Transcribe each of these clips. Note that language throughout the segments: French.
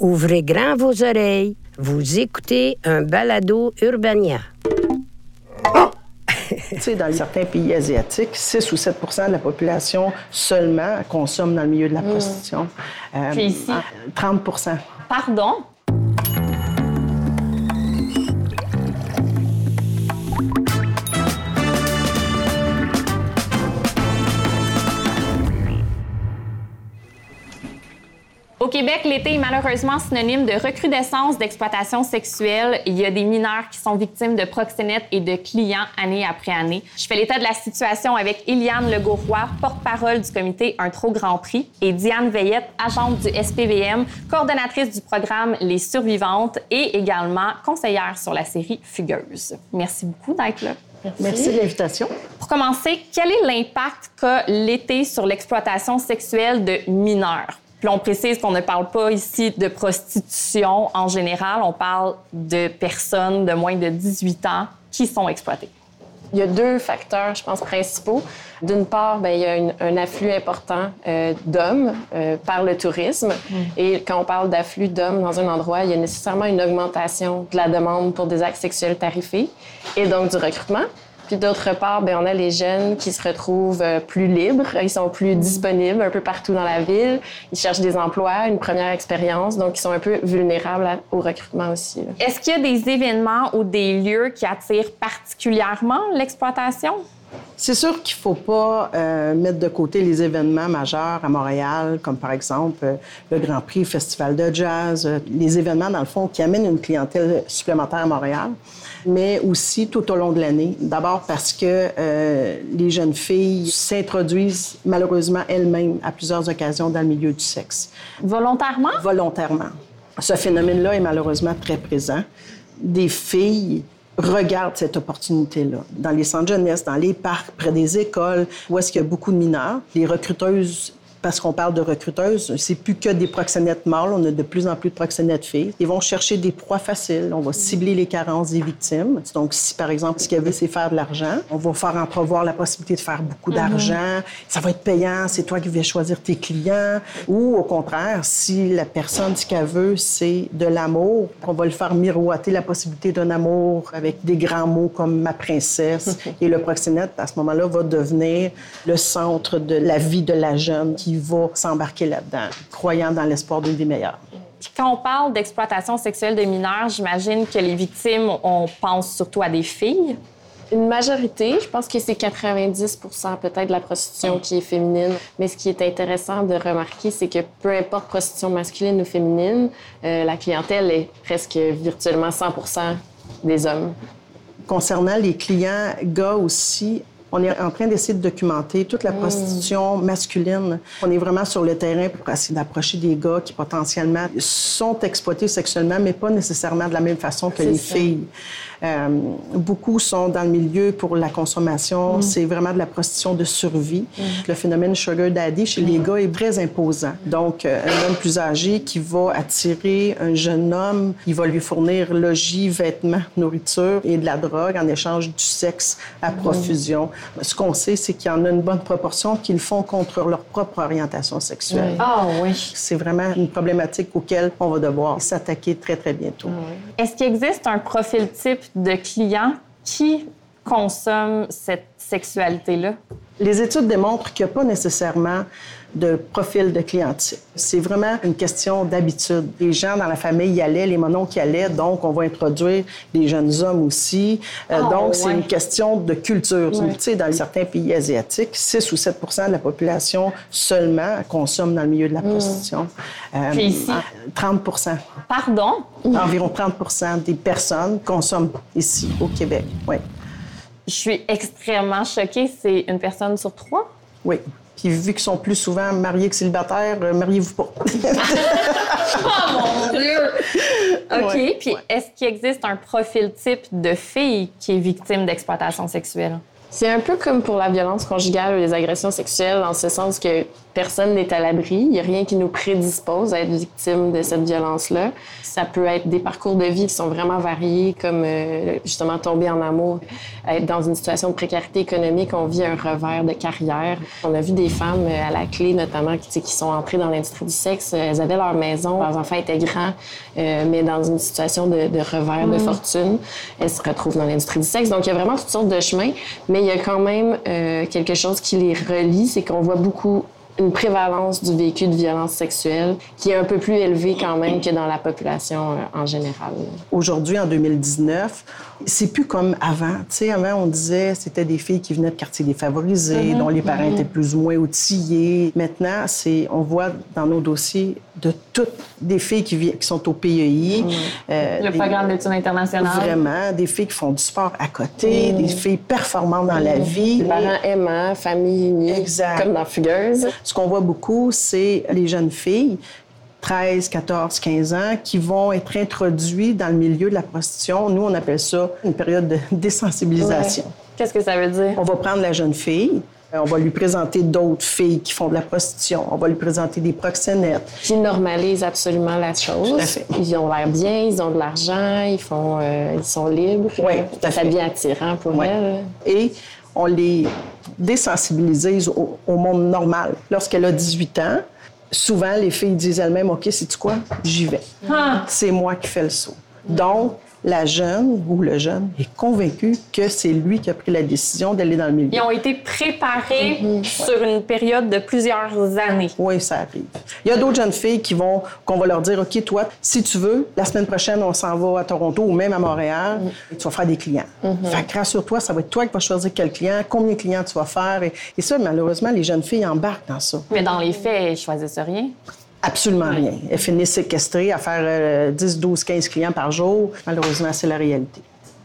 Ouvrez grand vos oreilles. Vous écoutez un balado Urbania. Tu sais, dans certains pays asiatiques, 6 ou 7% de la population seulement consomme dans le milieu de la prostitution. Euh, Puis ici? 30% Pardon? Au Québec, l'été est malheureusement synonyme de recrudescence d'exploitation sexuelle. Il y a des mineurs qui sont victimes de proxénètes et de clients année après année. Je fais l'état de la situation avec Eliane Legauroy, porte-parole du comité Un Trop Grand Prix, et Diane Veillette, agente du SPVM, coordonnatrice du programme Les Survivantes et également conseillère sur la série Fugueuse. Merci beaucoup d'être là. Merci de l'invitation. Pour commencer, quel est l'impact qu'a l'été sur l'exploitation sexuelle de mineurs? Puis on précise qu'on ne parle pas ici de prostitution en général, on parle de personnes de moins de 18 ans qui sont exploitées. Il y a deux facteurs, je pense, principaux. D'une part, bien, il y a une- un afflux important euh, d'hommes euh, par le tourisme. Et quand on parle d'afflux d'hommes dans un endroit, il y a nécessairement une augmentation de la demande pour des actes sexuels tarifés et donc du recrutement. Puis d'autre part, bien, on a les jeunes qui se retrouvent euh, plus libres, ils sont plus disponibles un peu partout dans la ville, ils cherchent des emplois, une première expérience, donc ils sont un peu vulnérables au recrutement aussi. Est-ce qu'il y a des événements ou des lieux qui attirent particulièrement l'exploitation? C'est sûr qu'il ne faut pas euh, mettre de côté les événements majeurs à Montréal, comme par exemple euh, le Grand Prix, le Festival de jazz, euh, les événements, dans le fond, qui amènent une clientèle supplémentaire à Montréal, mais aussi tout au long de l'année. D'abord parce que les jeunes filles s'introduisent malheureusement elles-mêmes à plusieurs occasions dans le milieu du sexe Volontairement? volontairement. Ce phénomène-là est malheureusement très présent. Des filles regardent cette opportunité-là. Dans les centres jeunesse, dans les parcs, près des écoles, où est-ce qu'il y a beaucoup de mineurs. Les recruteuses, parce qu'on parle de recruteuses, c'est plus que des proxénètes mâles, on a de plus en plus de proxénètes filles. Ils vont chercher des proies faciles, on va cibler les carences des victimes. Donc, si par exemple, ce qu'elle veut, c'est faire de l'argent, on va faire entrevoir la possibilité de faire beaucoup d'argent, ça va être payant, c'est toi qui vas choisir tes clients. Ou au contraire, si la personne, ce qu'elle veut, c'est de l'amour, on va le faire miroiter la possibilité d'un amour avec des grands mots comme ma princesse. Et le proxénète, à ce moment-là, va devenir le centre de la vie de la jeune qui va s'embarquer là-dedans, croyant dans l'espoir d'une vie meilleure. Puis quand on parle d'exploitation sexuelle de mineurs, j'imagine que les victimes, on pense surtout à des filles. Une majorité, je pense que c'est 90% peut-être de la prostitution qui est féminine. Mais ce qui est intéressant de remarquer, c'est que peu importe prostitution masculine ou féminine, euh, la clientèle est presque virtuellement 100% des hommes. Concernant les clients gars aussi, on est en train d'essayer de documenter toute la prostitution masculine. On est vraiment sur le terrain pour essayer d'approcher des gars qui potentiellement sont exploités sexuellement, mais pas nécessairement de la même façon que les ça. filles. Euh, beaucoup sont dans le milieu pour la consommation. C'est vraiment de la prostitution de survie. Le phénomène sugar daddy chez les gars est très imposant. Donc, euh, un homme plus âgé qui va attirer un jeune homme, il va lui fournir logis, vêtements, nourriture et de la drogue en échange du sexe à profusion. Ce qu'on sait, c'est qu'il y en a une bonne proportion qui le font contre leur propre orientation sexuelle. Ah oui. C'est vraiment une problématique auquel on va devoir s'attaquer très, très bientôt. Est-ce qu'il existe un profil type de client qui consomme cette sexualité-là? Les études démontrent qu'il n'y a pas nécessairement de profil de client type. C'est vraiment une question d'habitude. Les gens dans la famille y allaient, les mononcles y allaient, donc on va introduire les jeunes hommes aussi. Euh, Ah, donc, c'est une question de culture. Tu sais, dans certains pays asiatiques, 6 ou 7% de la population seulement consomme dans le milieu de la prostitution. Euh, Puis ici? 30% Pardon? Environ 30% des personnes consomment ici, au Québec. Oui. Je suis extrêmement choquée. C'est une personne sur trois? Oui. Puis vu qu'ils sont plus souvent mariés que célibataires, euh, mariez-vous pas. Oh mon Dieu! OK. Ouais, Puis est-ce qu'il existe un profil type de fille qui est victime d'exploitation sexuelle? C'est un peu comme pour la violence conjugale ou les agressions sexuelles, en ce sens que personne n'est à l'abri. Il n'y a rien qui nous prédispose à être victime de cette violence-là. Ça peut être des parcours de vie qui sont vraiment variés, comme euh, justement tomber en amour, être dans une situation de précarité économique, on vit un revers de carrière. On a vu des femmes euh, à la clé, notamment, qui, qui sont entrées dans l'industrie du sexe. Elles avaient leur maison, leurs enfants étaient grands, euh, mais dans une situation de, de revers de fortune, elles se retrouvent dans l'industrie du sexe. Donc, il y a vraiment toutes sortes de chemins, mais il y a quand même quelque chose qui les relie, c'est qu'on voit beaucoup une prévalence du vécu de violence sexuelle qui est un peu plus élevée quand même que dans la population euh, en général. Aujourd'hui, en 2019, c'est plus comme avant. Tu sais, avant, on disait c'était des filles qui venaient de quartiers défavorisés, Mm-hmm. dont les parents étaient plus ou moins outillés. Maintenant, c'est, on voit dans nos dossiers de toutes des filles qui, sont au PEI. euh, Le des- programme d'études internationales. Vraiment, des filles qui font du sport à côté, des filles performantes dans la vie. Les parents aimants, famille unie, Exact. comme dans Fugueuse. Ce qu'on voit beaucoup, c'est les jeunes filles, 13, 14, 15 ans, qui vont être introduites dans le milieu de la prostitution. Nous, on appelle ça une période de désensibilisation. Qu'est-ce que ça veut dire? On va prendre la jeune fille, euh, on va lui présenter d'autres filles qui font de la prostitution, on va lui présenter des proxénètes. Qui normalisent absolument la chose. Tout à fait. Ils ont l'air bien, ils ont de l'argent, ils font, euh, ils sont libres. Oui, tout à Ça fait. devient attirant pour elles. Et on les désensibilise au, au monde normal. Lorsqu'elle a 18 ans, souvent, les filles disent elles-mêmes, OK, c'est quoi? J'y vais. Ah! C'est moi qui fais le saut. Donc, la jeune ou le jeune est convaincu que c'est lui qui a pris la décision d'aller dans le milieu. Ils ont été préparés sur une période de plusieurs années. Oui, ça arrive. Il y a d'autres jeunes filles qui vont, qu'on va leur dire, OK, toi, si tu veux, la semaine prochaine, on s'en va à Toronto ou même à Montréal, et tu vas faire des clients. Fait que rassure-toi, ça va être toi qui vas choisir quel client, combien de clients tu vas faire. Et, et ça, malheureusement, les jeunes filles embarquent dans ça. Mais dans les faits, ils choisissent rien. Absolument rien. Elles finissent séquestrées à faire euh, 10, 12, 15 clients par jour. Malheureusement, c'est la réalité.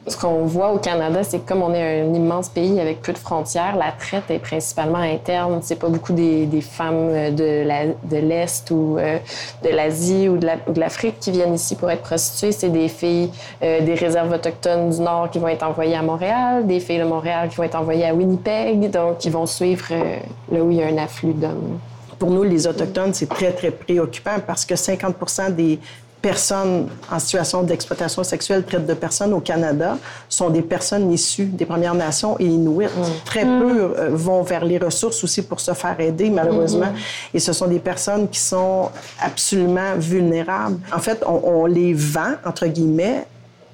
Ce qu'on voit au Canada, c'est que comme on est un immense pays avec peu de frontières, la traite est principalement interne. C'est pas beaucoup des, des femmes euh, de l'Est ou euh, de l'Asie ou de la- l'Afrique qui viennent ici pour être prostituées. C'est des filles euh, des réserves autochtones du Nord qui vont être envoyées à Montréal, des filles de Montréal qui vont être envoyées à Winnipeg, donc qui vont suivre euh, là où il y a un afflux d'hommes. Pour nous, les Autochtones, c'est très, très préoccupant parce que 50% des personnes en situation d'exploitation sexuelle, traite de personnes au Canada, sont des personnes issues des Premières Nations et Inuits. Très peu euh, vont vers les ressources aussi pour se faire aider, malheureusement. Et ce sont des personnes qui sont absolument vulnérables. En fait, on, on les vend, entre guillemets,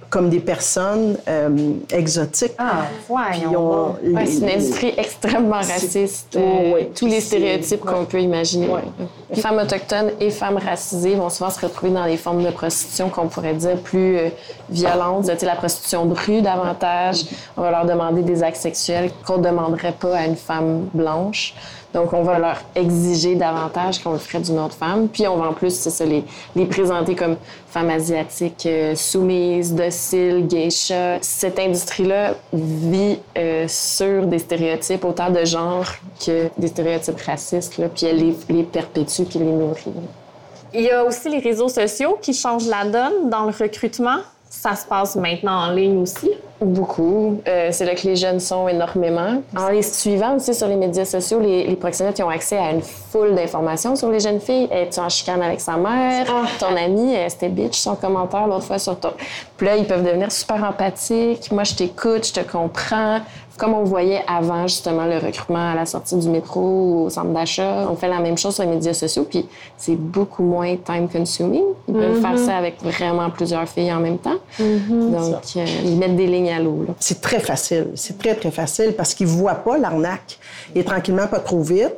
comme des personnes euh, exotiques. Ah, Puis voyons. on- Ouais, les- c'est une industrie extrêmement raciste. Euh. Tous les stéréotypes qu'on ouais. peut imaginer. Ouais. Les femmes autochtones et femmes racisées vont souvent se retrouver dans des formes de prostitution qu'on pourrait dire plus euh, violentes. Tu sais, la prostitution de rue davantage. On va leur demander des actes sexuels qu'on ne demanderait pas à une femme blanche. Donc, on va leur exiger davantage qu'on le ferait d'une autre femme. Puis, on va en plus, c'est ça, les, les présenter comme femmes asiatiques euh, soumises, dociles, geisha. Cette industrie-là vit euh, sur des stéréotypes, autant de genre que des stéréotypes racistes, puis elle les perpétue puis les nourrit. Il y a aussi les réseaux sociaux qui changent la donne dans le recrutement. Ça se passe maintenant en ligne aussi. Beaucoup. Euh, c'est là que les jeunes sont énormément. En les suivant aussi sur les médias sociaux, les, les proxénètes ils ont accès à une foule d'informations sur les jeunes filles. Es-tu en chicane avec sa mère? Ton ami, euh, c'était bitch son commentaire l'autre fois sur ton... Puis là, ils peuvent devenir super empathiques. Moi, je t'écoute, je te comprends. Comme on voyait avant, justement, le recrutement à la sortie du métro ou au centre d'achat, on fait la même chose sur les médias sociaux, puis c'est beaucoup moins time-consuming. Ils peuvent faire ça avec vraiment plusieurs filles en même temps. Donc, euh, ils mettent des lignes à l'eau. C'est très facile. C'est très, très facile parce qu'ils ne voient pas l'arnaque. Et tranquillement, pas trop vite,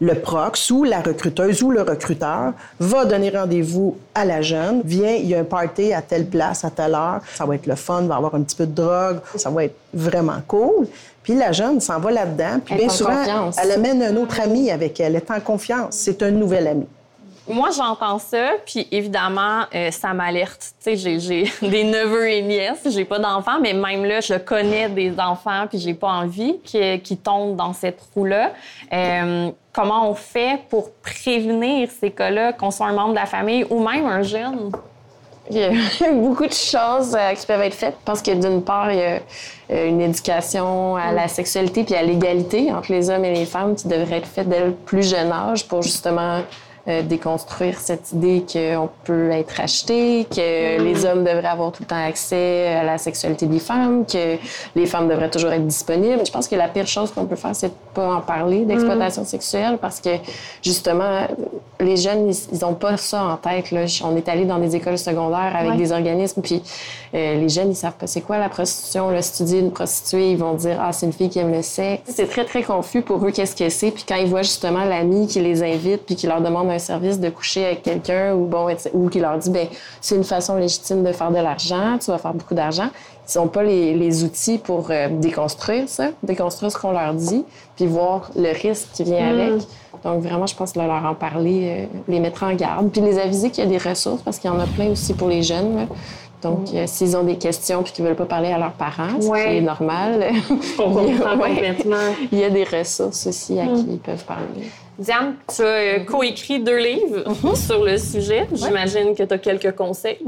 le prox ou la recruteuse ou le recruteur va donner rendez-vous à la jeune. Viens, il y a un party à telle place, à telle heure. Ça va être le fun, va avoir un petit peu de drogue. Ça va être vraiment cool. Puis la jeune s'en va là-dedans. Puis Elle bien en souvent, confiance. elle amène un autre ami avec elle. Elle est en confiance. C'est un nouvel ami. Moi, j'entends ça, puis évidemment, euh, ça m'alerte. Tu sais, j'ai- des neveux et nièces, j'ai pas d'enfants, mais même là, je connais des enfants, puis j'ai pas envie qu'ils qu'ils tombent dans cette roue-là. Euh, comment on fait pour prévenir ces cas-là, qu'on soit un membre de la famille ou même un jeune? Il y a beaucoup de choses euh, qui peuvent être faites. Je pense que d'une part, il y a une éducation à la sexualité puis à l'égalité entre les hommes et les femmes qui devrait être faite dès le plus jeune âge pour justement euh, déconstruire cette idée qu'on peut être acheté, que les hommes devraient avoir tout le temps accès à la sexualité des femmes, que les femmes devraient toujours être disponibles. Je pense que la pire chose qu'on peut faire, c'est de pas en parler d'exploitation sexuelle parce que justement, les jeunes, ils n'ont pas ça en tête. Là. On est allé dans des écoles secondaires avec des organismes, puis euh, les jeunes, ils savent pas c'est quoi la prostitution. Là, si tu dis une prostituée, ils vont dire ah c'est une fille qui aime le sexe. C'est très très confus pour eux qu'est-ce que c'est. Puis quand ils voient justement l'ami qui les invite puis qui leur demande un service de coucher avec quelqu'un ou bon ou qui leur dit ben c'est une façon légitime de faire de l'argent, tu vas faire beaucoup d'argent. Ils n'ont pas les, les, outils pour euh, déconstruire ça, déconstruire ce qu'on leur dit, puis voir le risque qui vient Mm. avec. Donc vraiment, je pense que leur en parler, euh, les mettre en garde, puis les aviser qu'il y a des ressources parce qu'il y en a plein aussi pour les jeunes. là. Donc, euh, s'ils ont des questions puis qu'ils veulent pas parler à leurs parents, ce. Ouais. qui est normal, il y a- ouais. complètement. il y a des ressources aussi à Mm. qui ils peuvent parler. Diane, tu as euh, coécrit deux livres sur le sujet. J'imagine que tu as quelques conseils.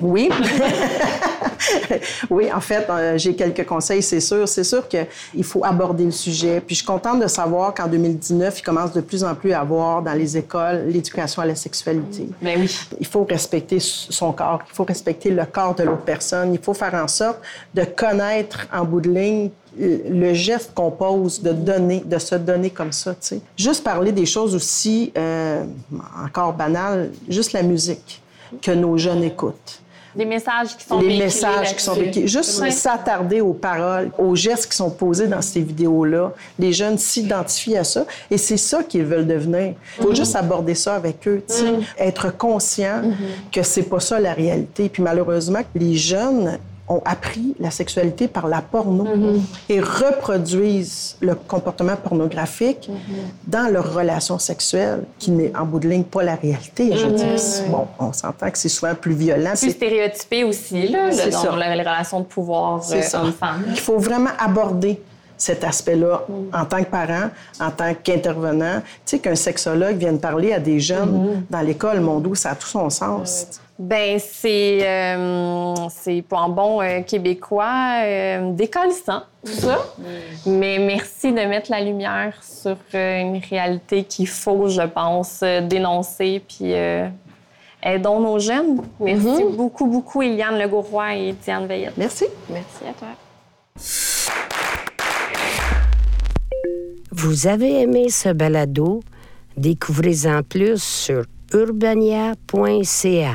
Oui. oui, en fait, euh, j'ai quelques conseils, c'est sûr. C'est sûr qu'il faut aborder le sujet. Puis je suis contente de savoir qu'en 2019, il commence de plus en plus à avoir dans les écoles l'éducation à la sexualité. Ben oui. Il faut respecter son corps, il faut respecter le corps de l'autre personne. Il faut faire en sorte de connaître en bout de ligne le geste qu'on pose, de donner, de se donner comme ça, tu sais. Juste parler des choses aussi, euh, encore banales, juste la musique que nos jeunes écoutent. Des messages qui sont Les véhiculés messages qui sont véhiculés. Juste s'attarder aux paroles, aux gestes qui sont posés dans ces vidéos-là. Les jeunes s'identifient à ça et c'est ça qu'ils veulent devenir. Il faut juste aborder ça avec eux, sais. être conscient que c'est pas ça la réalité. Puis malheureusement, les jeunes ont appris la sexualité par la porno et reproduisent le comportement pornographique dans leurs relations sexuelles, qui n'est en bout de ligne pas la réalité. Je veux dire, c'est- bon, on s'entend que c'est souvent plus violent. Plus C'est- stéréotypé aussi, là, C'est le- dans ça. la- les relations de pouvoir euh, homme-femme. Il faut vraiment aborder cet aspect-là en tant que parent, en tant qu'intervenant. Tu sais, qu'un sexologue vienne parler à des jeunes dans l'école, mon doux, ça a tout son sens. Ben c'est euh, c'est pour un bon euh, québécois euh, décollissant tout ça? Mais merci de mettre la lumière sur euh, une réalité qu'il faut, je pense, euh, dénoncer puis euh, aidons nos jeunes. Merci beaucoup beaucoup Eliane Legauroy et Diane Veillette. Merci. Merci à toi. Vous avez aimé ce balado? Découvrez-en plus sur urbania.ca.